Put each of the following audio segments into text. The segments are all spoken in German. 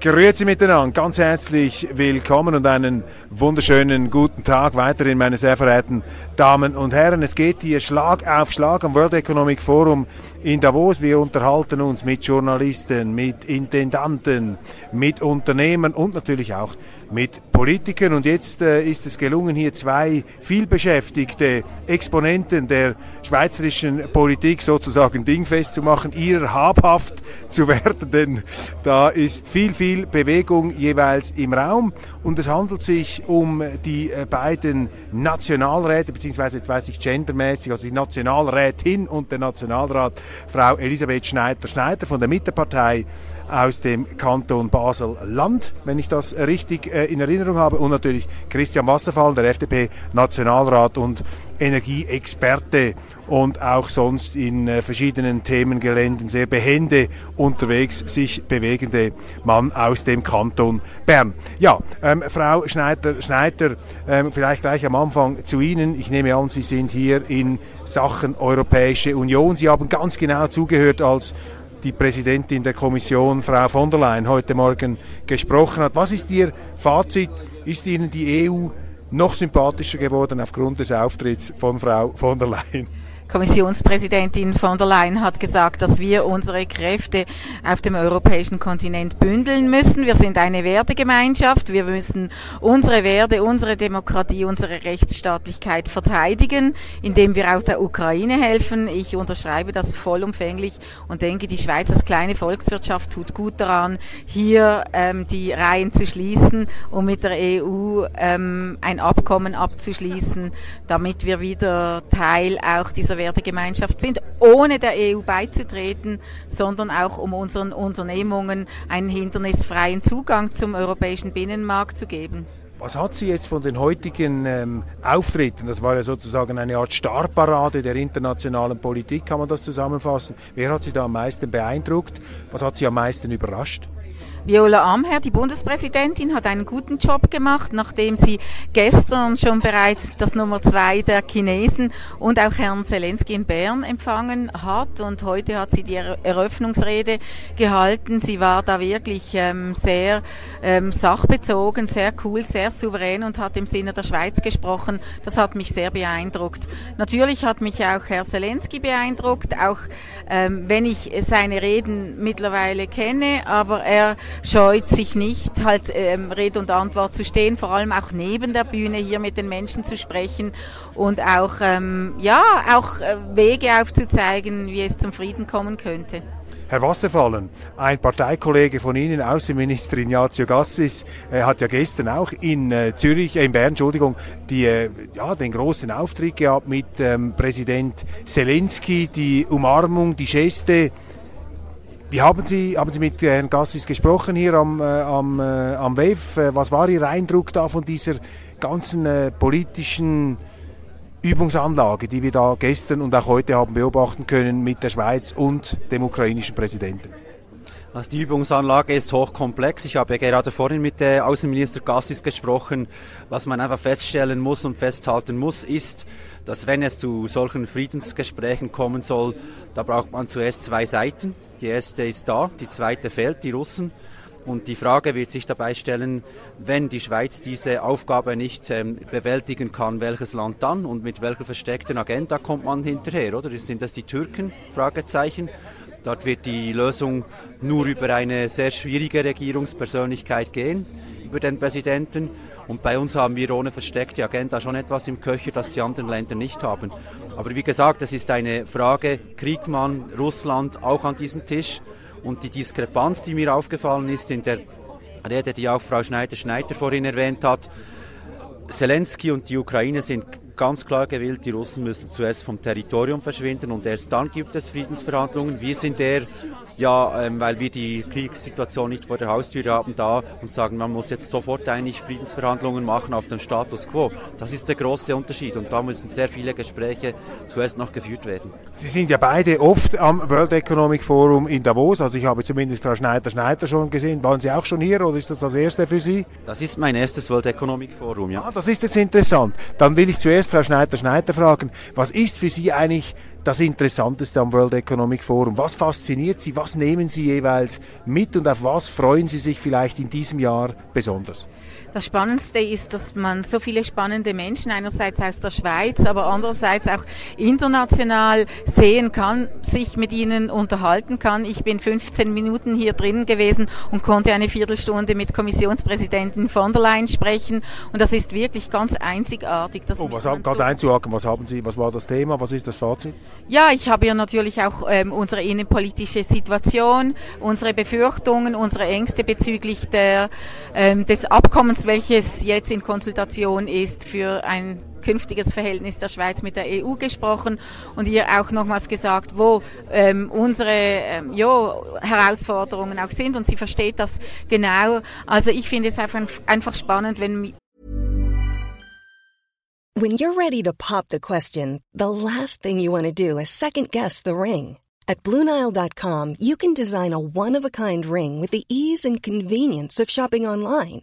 Grüezi miteinander, ganz herzlich willkommen und einen wunderschönen guten Tag weiterhin, meine sehr verehrten Damen und Herren. Es geht hier Schlag auf Schlag am World Economic Forum in Davos. Wir unterhalten uns mit Journalisten, mit Intendanten, mit Unternehmern und natürlich auch mit Politikern. Und jetzt äh, ist es gelungen, hier zwei vielbeschäftigte Exponenten der schweizerischen Politik sozusagen dingfest zu machen, ihrer habhaft zu werden, denn da ist viel, viel Bewegung jeweils im Raum und es handelt sich um die äh, beiden Nationalräte, beziehungsweise jetzt weiß ich gendermäßig, also die Nationalrätin und der Nationalrat, Frau Elisabeth Schneider-Schneider von der Mittepartei aus dem Kanton Basel-Land, wenn ich das richtig äh, in Erinnerung habe. Und natürlich Christian Wasserfall, der FDP-Nationalrat und Energieexperte und auch sonst in äh, verschiedenen Themengeländen sehr behende unterwegs sich bewegende Mann aus dem Kanton Bern. Ja, ähm, Frau Schneider, Schneider ähm, vielleicht gleich am Anfang zu Ihnen. Ich nehme an, Sie sind hier in Sachen Europäische Union. Sie haben ganz genau zugehört, als die Präsidentin der Kommission, Frau von der Leyen, heute Morgen gesprochen hat. Was ist Ihr Fazit? Ist Ihnen die EU noch sympathischer geworden aufgrund des Auftritts von Frau von der Leyen? Kommissionspräsidentin von der Leyen hat gesagt, dass wir unsere Kräfte auf dem europäischen Kontinent bündeln müssen. Wir sind eine Wertegemeinschaft. Wir müssen unsere Werte, unsere Demokratie, unsere Rechtsstaatlichkeit verteidigen, indem wir auch der Ukraine helfen. Ich unterschreibe das vollumfänglich und denke, die Schweiz als kleine Volkswirtschaft tut gut daran, hier ähm, die Reihen zu schließen und mit der EU ähm, ein Abkommen abzuschließen, damit wir wieder Teil auch dieser Wertegemeinschaft sind, ohne der EU beizutreten, sondern auch um unseren Unternehmungen einen hindernisfreien Zugang zum europäischen Binnenmarkt zu geben. Was hat sie jetzt von den heutigen ähm, Auftritten, das war ja sozusagen eine Art Starparade der internationalen Politik, kann man das zusammenfassen? Wer hat Sie da am meisten beeindruckt? Was hat Sie am meisten überrascht? Viola Amher, die Bundespräsidentin, hat einen guten Job gemacht, nachdem sie gestern schon bereits das Nummer zwei der Chinesen und auch Herrn Zelensky in Bern empfangen hat. Und heute hat sie die Eröffnungsrede gehalten. Sie war da wirklich ähm, sehr ähm, sachbezogen, sehr cool, sehr souverän und hat im Sinne der Schweiz gesprochen. Das hat mich sehr beeindruckt. Natürlich hat mich auch Herr Zelensky beeindruckt, auch ähm, wenn ich seine Reden mittlerweile kenne, aber er scheut sich nicht, halt ähm, Rede und Antwort zu stehen, vor allem auch neben der Bühne hier mit den Menschen zu sprechen und auch, ähm, ja, auch äh, Wege aufzuzeigen, wie es zum Frieden kommen könnte. Herr Wasserfallen, ein Parteikollege von Ihnen, Außenminister Ignazio Gassis, äh, hat ja gestern auch in äh, Zürich, äh, in Bern, Entschuldigung, die, äh, ja, den großen Auftritt gehabt mit ähm, Präsident Zelensky, die Umarmung, die Geste, wie haben Sie, haben Sie mit Herrn Gassis gesprochen hier am, äh, am, äh, am WEF? Äh, was war Ihr Eindruck da von dieser ganzen äh, politischen Übungsanlage, die wir da gestern und auch heute haben beobachten können mit der Schweiz und dem ukrainischen Präsidenten? Also die Übungsanlage ist hochkomplex. Ich habe ja gerade vorhin mit der Außenminister Gassis gesprochen. Was man einfach feststellen muss und festhalten muss, ist, dass wenn es zu solchen Friedensgesprächen kommen soll, da braucht man zuerst zwei Seiten. Die erste ist da, die zweite fehlt, die Russen. Und die Frage wird sich dabei stellen, wenn die Schweiz diese Aufgabe nicht ähm, bewältigen kann, welches Land dann und mit welcher versteckten Agenda kommt man hinterher, oder? Sind das die Türken? Fragezeichen. Dort wird die Lösung nur über eine sehr schwierige Regierungspersönlichkeit gehen, über den Präsidenten. Und bei uns haben wir ohne versteckte Agenda schon etwas im Köcher, das die anderen Länder nicht haben. Aber wie gesagt, es ist eine Frage, kriegt man Russland auch an diesen Tisch? Und die Diskrepanz, die mir aufgefallen ist in der Rede, die auch Frau Schneider-Schneider vorhin erwähnt hat, Zelensky und die Ukraine sind ganz klar gewillt, die Russen müssen zuerst vom Territorium verschwinden und erst dann gibt es Friedensverhandlungen. Wir sind der, ja, ähm, weil wir die Kriegssituation nicht vor der Haustür haben, da und sagen, man muss jetzt sofort eigentlich Friedensverhandlungen machen auf den Status quo. Das ist der große Unterschied und da müssen sehr viele Gespräche zuerst noch geführt werden. Sie sind ja beide oft am World Economic Forum in Davos, also ich habe zumindest Frau Schneider-Schneider schon gesehen. Waren Sie auch schon hier oder ist das das erste für Sie? Das ist mein erstes World Economic Forum, ja. Ah, das ist jetzt interessant. Dann will ich zuerst Frau Schneider-Schneider fragen, was ist für Sie eigentlich das Interessanteste am World Economic Forum? Was fasziniert Sie? Was nehmen Sie jeweils mit und auf was freuen Sie sich vielleicht in diesem Jahr besonders? Das Spannendste ist, dass man so viele spannende Menschen einerseits aus der Schweiz, aber andererseits auch international sehen kann, sich mit ihnen unterhalten kann. Ich bin 15 Minuten hier drin gewesen und konnte eine Viertelstunde mit Kommissionspräsidentin von der Leyen sprechen und das ist wirklich ganz einzigartig. oh, was haben, gerade einzuhaken, was haben Sie, was war das Thema, was ist das Fazit? Ja, ich habe ja natürlich auch ähm, unsere innenpolitische Situation, unsere Befürchtungen, unsere Ängste bezüglich der, ähm, des Abkommens, welches jetzt in Konsultation ist für ein künftiges Verhältnis der Schweiz mit der EU gesprochen und ihr auch nochmals gesagt, wo ähm, unsere ähm, jo, Herausforderungen auch sind und sie versteht das genau. Also ich finde es einfach, einfach spannend, wenn When you're ready to pop the question, the last thing you want to do is second guess the ring. At BlueNile.com you can design a one-of-a-kind ring with the ease and convenience of shopping online.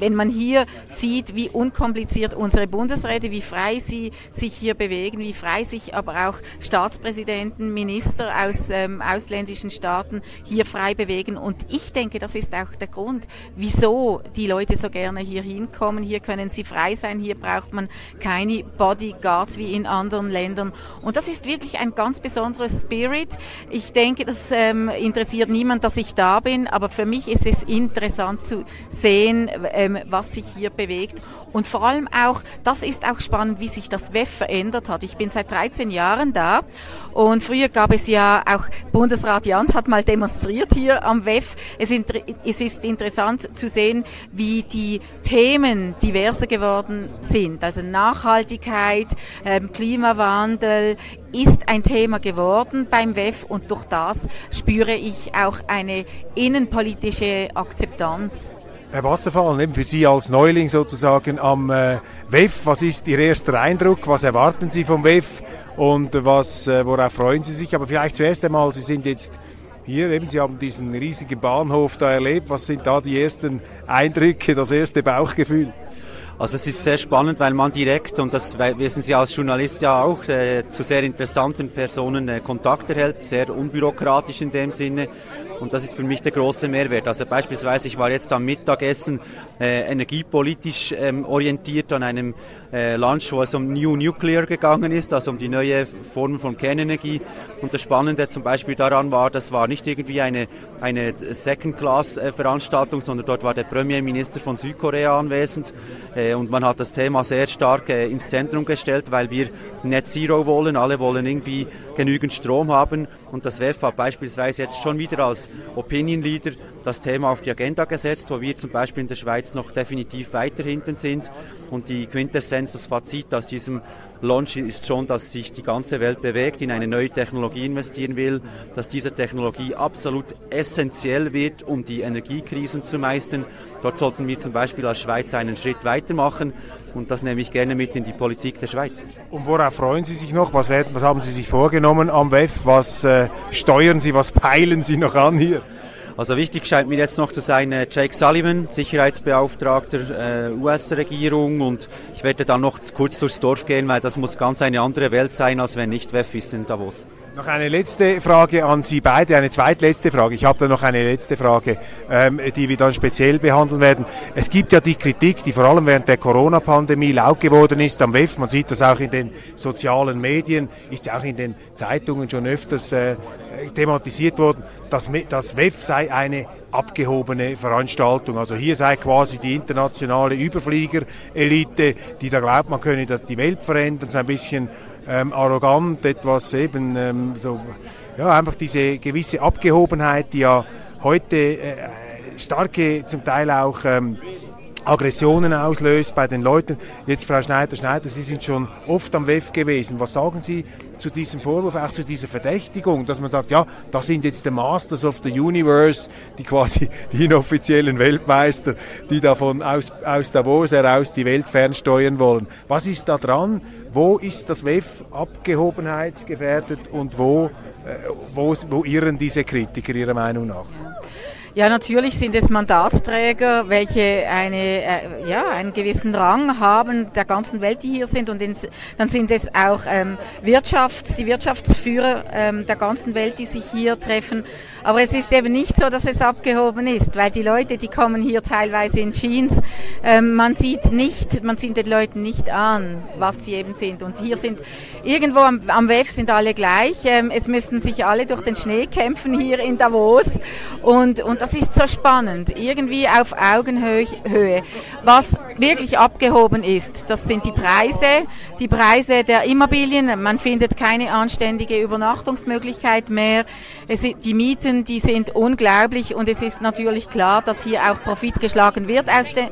Wenn man hier sieht, wie unkompliziert unsere Bundesräte, wie frei sie sich hier bewegen, wie frei sich aber auch Staatspräsidenten, Minister aus ähm, ausländischen Staaten hier frei bewegen. Und ich denke, das ist auch der Grund, wieso die Leute so gerne hier hinkommen. Hier können sie frei sein, hier braucht man keine Bodyguards wie in anderen Ländern. Und das ist wirklich ein ganz besonderer Spirit. Ich denke, das ähm, interessiert niemand, dass ich da bin, aber für mich ist es interessant zu sehen, ähm, was sich hier bewegt. Und vor allem auch, das ist auch spannend, wie sich das WEF verändert hat. Ich bin seit 13 Jahren da und früher gab es ja auch, Bundesrat Jans hat mal demonstriert hier am WEF. Es, es ist interessant zu sehen, wie die Themen diverser geworden sind. Also Nachhaltigkeit, ähm, Klimawandel, ist ein Thema geworden beim WEF und durch das spüre ich auch eine innenpolitische Akzeptanz. Herr Wasserfall, eben für Sie als Neuling sozusagen am äh, WEF, was ist Ihr erster Eindruck? Was erwarten Sie vom WEF und was, äh, worauf freuen Sie sich? Aber vielleicht zuerst einmal, Sie sind jetzt hier, eben Sie haben diesen riesigen Bahnhof da erlebt. Was sind da die ersten Eindrücke, das erste Bauchgefühl? Also es ist sehr spannend, weil man direkt, und das wissen Sie als Journalist ja auch, äh, zu sehr interessanten Personen äh, Kontakt erhält, sehr unbürokratisch in dem Sinne. Und das ist für mich der große Mehrwert. Also beispielsweise, ich war jetzt am Mittagessen äh, energiepolitisch ähm, orientiert an einem äh, Lunch, wo es um New Nuclear gegangen ist, also um die neue Form von Kernenergie. Und das Spannende zum Beispiel daran war, das war nicht irgendwie eine, eine Second-Class-Veranstaltung, sondern dort war der Premierminister von Südkorea anwesend. Äh, und man hat das Thema sehr stark äh, ins Zentrum gestellt, weil wir Net Zero wollen. Alle wollen irgendwie genügend Strom haben. Und das WEF hat beispielsweise jetzt schon wieder als Opinion Leader das Thema auf die Agenda gesetzt, wo wir zum Beispiel in der Schweiz noch definitiv weiter hinten sind. Und die Quintessenz, das Fazit aus diesem Launch ist schon, dass sich die ganze Welt bewegt, in eine neue Technologie investieren will, dass diese Technologie absolut essentiell wird, um die Energiekrisen zu meistern. Dort sollten wir zum Beispiel als Schweiz einen Schritt weitermachen und das nehme ich gerne mit in die Politik der Schweiz. Und worauf freuen Sie sich noch? Was, werden, was haben Sie sich vorgenommen am WEF? Was äh, steuern Sie, was peilen Sie noch an hier? Also wichtig scheint mir jetzt noch zu sein äh, Jake Sullivan, Sicherheitsbeauftragter äh, US-Regierung und ich werde dann noch kurz durchs Dorf gehen, weil das muss ganz eine andere Welt sein, als wenn nicht WEF ist in Davos. Noch eine letzte Frage an Sie beide, eine zweitletzte Frage. Ich habe da noch eine letzte Frage, ähm, die wir dann speziell behandeln werden. Es gibt ja die Kritik, die vor allem während der Corona-Pandemie laut geworden ist am WEF. Man sieht das auch in den sozialen Medien, ist ja auch in den Zeitungen schon öfters äh, thematisiert worden, dass das WEF sei eine abgehobene Veranstaltung. Also hier sei quasi die internationale Überflieger-Elite, die da glaubt, man könne die Welt verändern, so ein bisschen ähm, arrogant, etwas eben ähm, so, ja, einfach diese gewisse Abgehobenheit, die ja heute äh, starke, zum Teil auch ähm, Aggressionen auslöst bei den Leuten. Jetzt, Frau Schneider-Schneider, Sie sind schon oft am WEF gewesen. Was sagen Sie zu diesem Vorwurf, auch zu dieser Verdächtigung, dass man sagt, ja, das sind jetzt die Masters of the Universe, die quasi die inoffiziellen Weltmeister, die davon aus, aus Davos heraus die Welt fernsteuern wollen. Was ist da dran? Wo ist das WEF abgehobenheitsgefährdet und wo, äh, wo, wo irren diese Kritiker Ihrer Meinung nach? Ja, natürlich sind es Mandatsträger, welche eine, äh, ja, einen gewissen Rang haben der ganzen Welt, die hier sind. Und in, dann sind es auch ähm, Wirtschafts-, die Wirtschaftsführer ähm, der ganzen Welt, die sich hier treffen. Aber es ist eben nicht so, dass es abgehoben ist, weil die Leute, die kommen hier teilweise in Jeans. Ähm, man sieht nicht, man sieht den Leuten nicht an, was sie eben sind. Und hier sind irgendwo am, am WEF sind alle gleich. Ähm, es müssen sich alle durch den Schnee kämpfen hier in Davos. Und, und das ist so spannend. Irgendwie auf Augenhöhe. Was wirklich abgehoben ist, das sind die Preise. Die Preise der Immobilien. Man findet keine anständige Übernachtungsmöglichkeit mehr. Es, die Mieten die sind unglaublich und es ist natürlich klar, dass hier auch Profit geschlagen wird aus, de,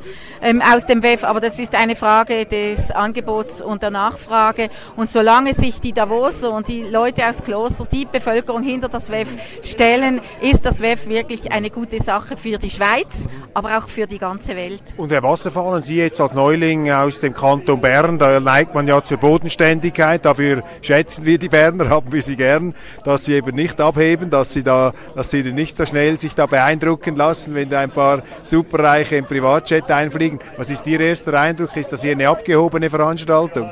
ähm, aus dem WEF, aber das ist eine Frage des Angebots und der Nachfrage und solange sich die Davoser und die Leute aus Klosters, die Bevölkerung hinter das WEF stellen, ist das WEF wirklich eine gute Sache für die Schweiz, aber auch für die ganze Welt. Und Herr Wasserfallen, Sie jetzt als Neuling aus dem Kanton Bern, da neigt man ja zur Bodenständigkeit, dafür schätzen wir die Berner, haben wir sie gern, dass sie eben nicht abheben, dass sie da dass sie nicht so schnell sich da beeindrucken lassen, wenn da ein paar Superreiche im Privatjet einfliegen. Was ist Ihr erster Eindruck? Ist das hier eine abgehobene Veranstaltung?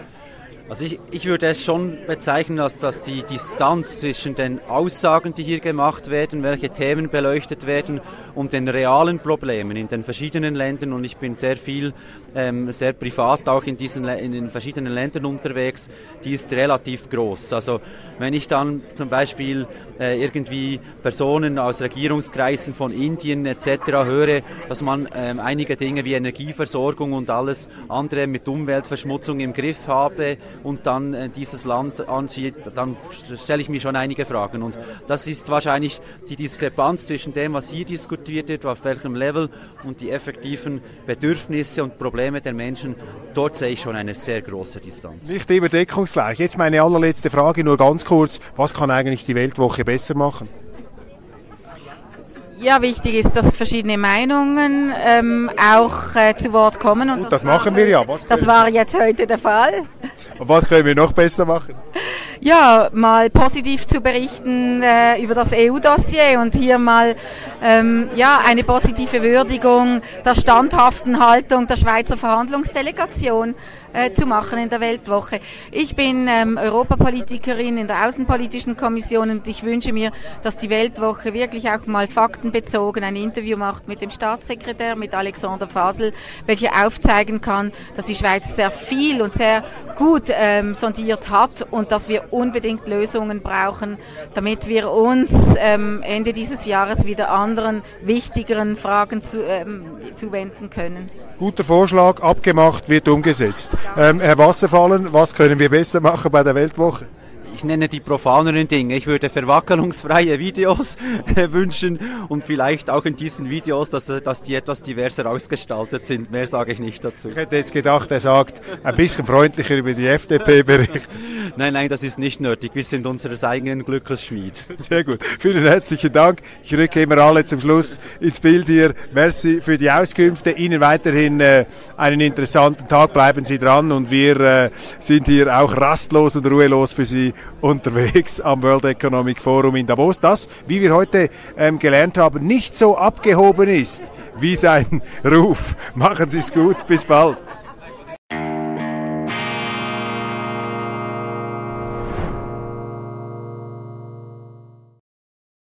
Also ich, ich würde es schon bezeichnen, als dass die Distanz zwischen den Aussagen, die hier gemacht werden, welche Themen beleuchtet werden und den realen Problemen in den verschiedenen Ländern und ich bin sehr viel, ähm, sehr privat auch in, diesen, in den verschiedenen Ländern unterwegs, die ist relativ groß. Also wenn ich dann zum Beispiel äh, irgendwie Personen aus Regierungskreisen von Indien etc. höre, dass man ähm, einige Dinge wie Energieversorgung und alles andere mit Umweltverschmutzung im Griff habe, und dann äh, dieses Land ansieht, dann stelle ich mir schon einige Fragen. Und das ist wahrscheinlich die Diskrepanz zwischen dem, was hier diskutiert wird, auf welchem Level und die effektiven Bedürfnisse und Probleme der Menschen. Dort sehe ich schon eine sehr große Distanz. Nicht immer deckungsgleich. Jetzt meine allerletzte Frage, nur ganz kurz. Was kann eigentlich die Weltwoche besser machen? Ja, wichtig ist, dass verschiedene Meinungen ähm, auch äh, zu Wort kommen. Und Gut, das, das machen wir ja. Das war jetzt heute der Fall. Und was können wir noch besser machen? Ja, mal positiv zu berichten äh, über das EU-Dossier und hier mal ähm, ja, eine positive Würdigung der standhaften Haltung der Schweizer Verhandlungsdelegation äh, zu machen in der Weltwoche. Ich bin ähm, Europapolitikerin in der Außenpolitischen Kommission und ich wünsche mir, dass die Weltwoche wirklich auch mal faktenbezogen ein Interview macht mit dem Staatssekretär, mit Alexander Fasel, welcher aufzeigen kann, dass die Schweiz sehr viel und sehr gut ähm, sondiert hat und dass wir unbedingt Lösungen brauchen, damit wir uns ähm, Ende dieses Jahres wieder anderen wichtigeren Fragen zu, ähm, zuwenden können. Guter Vorschlag, abgemacht, wird umgesetzt. Ähm, Herr Wasserfallen, was können wir besser machen bei der Weltwoche? Ich nenne die profaneren Dinge. Ich würde verwackelungsfreie Videos wünschen und vielleicht auch in diesen Videos, dass, dass die etwas diverser ausgestaltet sind. Mehr sage ich nicht dazu. Ich hätte jetzt gedacht, er sagt ein bisschen freundlicher über die FDP berichten. nein, nein, das ist nicht nötig. Wir sind unseres eigenen Glückes Schmied. Sehr gut. Vielen herzlichen Dank. Ich rücke immer alle zum Schluss ins Bild hier. Merci für die Auskünfte. Ihnen weiterhin äh, einen interessanten Tag. Bleiben Sie dran und wir äh, sind hier auch rastlos und ruhelos für Sie unterwegs am World Economic Forum in Davos, das, wie wir heute ähm, gelernt haben, nicht so abgehoben ist wie sein Ruf. Machen Sie es gut, bis bald.